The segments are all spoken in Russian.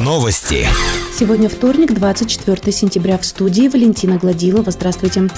Новости. Сегодня вторник, 24 сентября. В студии Валентина Гладилова. Здравствуйте.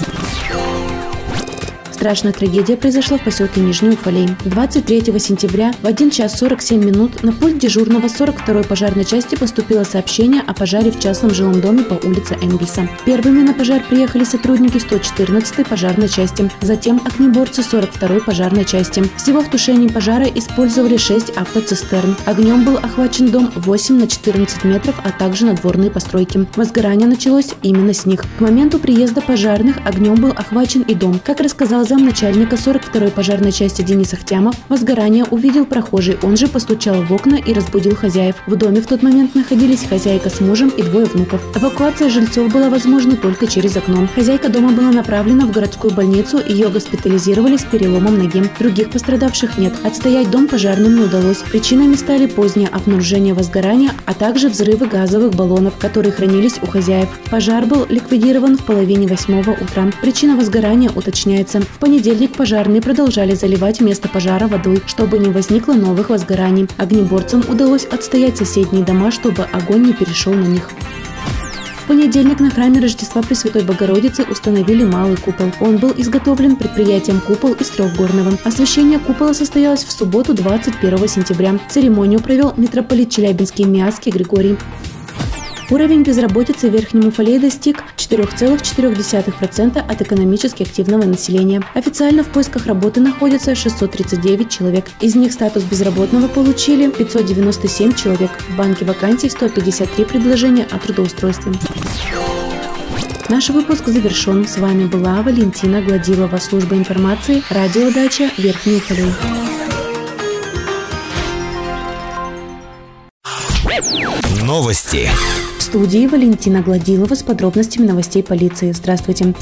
Страшная трагедия произошла в поселке Нижний Уфалей. 23 сентября в 1 час 47 минут на пульт дежурного 42-й пожарной части поступило сообщение о пожаре в частном жилом доме по улице Энгельса. Первыми на пожар приехали сотрудники 114-й пожарной части, затем огнеборцы 42-й пожарной части. Всего в тушении пожара использовали 6 автоцистерн. Огнем был охвачен дом 8 на 14 метров, а также надворные постройки. Возгорание началось именно с них. К моменту приезда пожарных огнем был охвачен и дом. Как рассказал замначальника 42-й пожарной части Денис Ахтямов возгорание увидел прохожий. Он же постучал в окна и разбудил хозяев. В доме в тот момент находились хозяйка с мужем и двое внуков. Эвакуация жильцов была возможна только через окно. Хозяйка дома была направлена в городскую больницу, ее госпитализировали с переломом ноги. Других пострадавших нет. Отстоять дом пожарным не удалось. Причинами стали позднее обнаружение возгорания, а также взрывы газовых баллонов, которые хранились у хозяев. Пожар был ликвидирован в половине восьмого утра. Причина возгорания уточняется. В понедельник пожарные продолжали заливать место пожара водой, чтобы не возникло новых возгораний. Огнеборцам удалось отстоять соседние дома, чтобы огонь не перешел на них. В понедельник на храме Рождества Пресвятой Богородицы установили малый купол. Он был изготовлен предприятием «Купол» из Трехгорного. Освящение купола состоялось в субботу 21 сентября. Церемонию провел митрополит Челябинский Миаский Григорий. Уровень безработицы в Верхнем Уфалее достиг 4,4% от экономически активного населения. Официально в поисках работы находится 639 человек. Из них статус безработного получили 597 человек. В банке вакансий 153 предложения о трудоустройстве. Наш выпуск завершен. С вами была Валентина Гладилова, служба информации, радиодача Верхний Уфалей. Новости студии Валентина Гладилова с подробностями новостей полиции. Здравствуйте.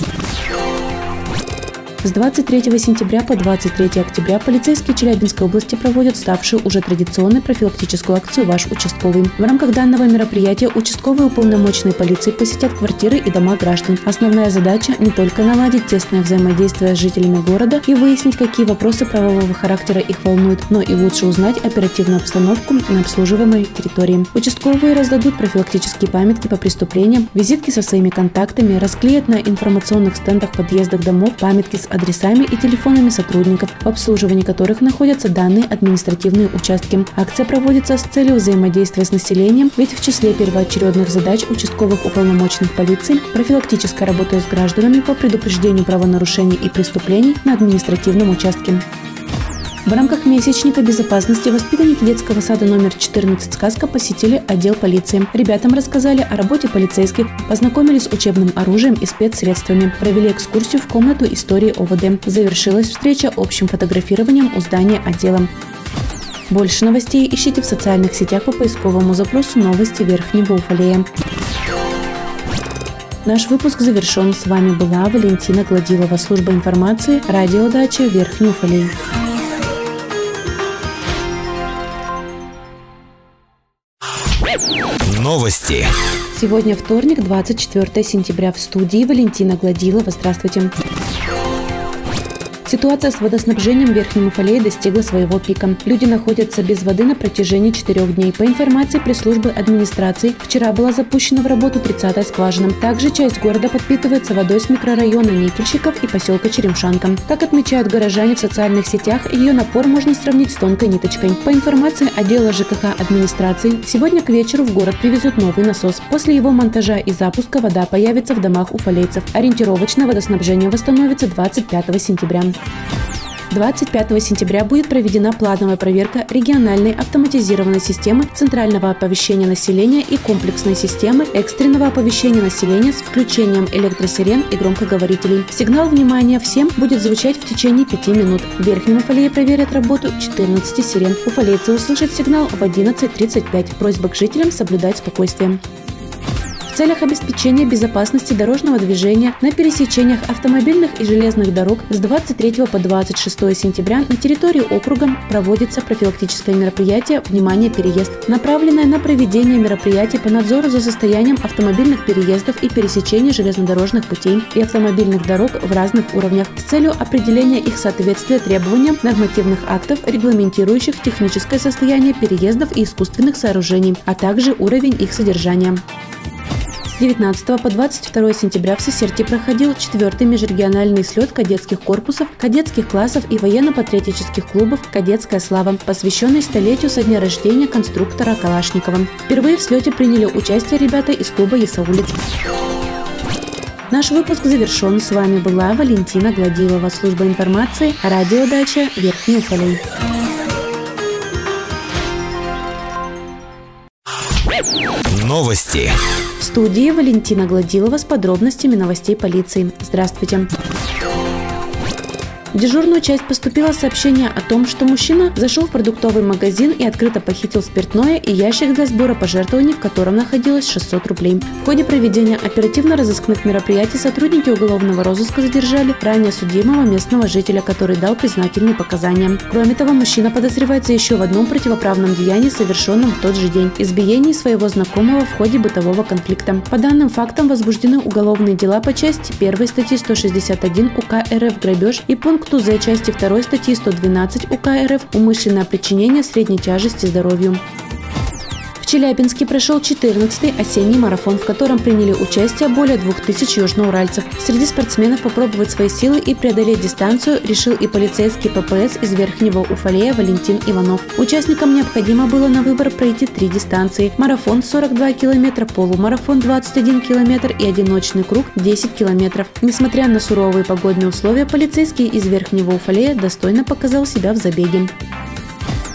С 23 сентября по 23 октября полицейские Челябинской области проводят ставшую уже традиционной профилактическую акцию «Ваш участковый». В рамках данного мероприятия участковые уполномоченные полиции посетят квартиры и дома граждан. Основная задача – не только наладить тесное взаимодействие с жителями города и выяснить, какие вопросы правового характера их волнуют, но и лучше узнать оперативную обстановку на обслуживаемой территории. Участковые раздадут профилактические памятки по преступлениям, визитки со своими контактами, расклеят на информационных стендах подъездах домов памятки с адресами и телефонами сотрудников, в обслуживании которых находятся данные административные участки. Акция проводится с целью взаимодействия с населением, ведь в числе первоочередных задач участковых уполномоченных полиции профилактическая работа с гражданами по предупреждению правонарушений и преступлений на административном участке. В рамках месячника безопасности воспитанники детского сада номер 14 «Сказка» посетили отдел полиции. Ребятам рассказали о работе полицейских, познакомились с учебным оружием и спецсредствами, провели экскурсию в комнату истории ОВД. Завершилась встреча общим фотографированием у здания отдела. Больше новостей ищите в социальных сетях по поисковому запросу «Новости Верхнего Уфалея». Наш выпуск завершен. С вами была Валентина Гладилова, служба информации, радиодача Верхний Уфалей. Новости. Сегодня вторник, 24 сентября. В студии Валентина Гладилова. Здравствуйте. Ситуация с водоснабжением в Верхнем достигла своего пика. Люди находятся без воды на протяжении четырех дней. По информации пресс-службы администрации, вчера была запущена в работу 30-я скважина. Также часть города подпитывается водой с микрорайона Никельщиков и поселка Черемшанка. Как отмечают горожане в социальных сетях, ее напор можно сравнить с тонкой ниточкой. По информации отдела ЖКХ администрации, сегодня к вечеру в город привезут новый насос. После его монтажа и запуска вода появится в домах уфалейцев. Ориентировочно водоснабжение восстановится 25 сентября. 25 сентября будет проведена плановая проверка региональной автоматизированной системы центрального оповещения населения и комплексной системы экстренного оповещения населения с включением электросирен и громкоговорителей. Сигнал внимания всем будет звучать в течение 5 минут. В Верхнем Уфалее проверят работу 14 сирен. Уфалейцы услышат сигнал в 11.35. Просьба к жителям соблюдать спокойствие. Целях обеспечения безопасности дорожного движения на пересечениях автомобильных и железных дорог с 23 по 26 сентября на территории округа проводится профилактическое мероприятие «Внимание! Переезд», направленное на проведение мероприятий по надзору за состоянием автомобильных переездов и пересечения железнодорожных путей и автомобильных дорог в разных уровнях с целью определения их соответствия требованиям нормативных актов, регламентирующих техническое состояние переездов и искусственных сооружений, а также уровень их содержания. С 19 по 22 сентября в Сесерте проходил четвертый межрегиональный слет кадетских корпусов, кадетских классов и военно-патриотических клубов «Кадетская слава», посвященный столетию со дня рождения конструктора Калашникова. Впервые в слете приняли участие ребята из клуба «Ясаулиц». Наш выпуск завершен. С вами была Валентина Гладилова, служба информации, радиодача Верхний Уфалей. Новости. В студии Валентина Гладилова с подробностями новостей полиции. Здравствуйте. В дежурную часть поступило сообщение о том, что мужчина зашел в продуктовый магазин и открыто похитил спиртное и ящик для сбора пожертвований, в котором находилось 600 рублей. В ходе проведения оперативно-розыскных мероприятий сотрудники уголовного розыска задержали ранее судимого местного жителя, который дал признательные показания. Кроме того, мужчина подозревается еще в одном противоправном деянии, совершенном в тот же день – избиении своего знакомого в ходе бытового конфликта. По данным фактам возбуждены уголовные дела по части 1 статьи 161 УК РФ «Грабеж» и пункт пункту за части 2 статьи 112 УК РФ «Умышленное причинение средней тяжести здоровью». Челябинске прошел 14-й осенний марафон, в котором приняли участие более 2000 южноуральцев. Среди спортсменов попробовать свои силы и преодолеть дистанцию решил и полицейский ППС из Верхнего Уфалея Валентин Иванов. Участникам необходимо было на выбор пройти три дистанции – марафон 42 километра, полумарафон 21 километр и одиночный круг 10 километров. Несмотря на суровые погодные условия, полицейский из Верхнего Уфалея достойно показал себя в забеге.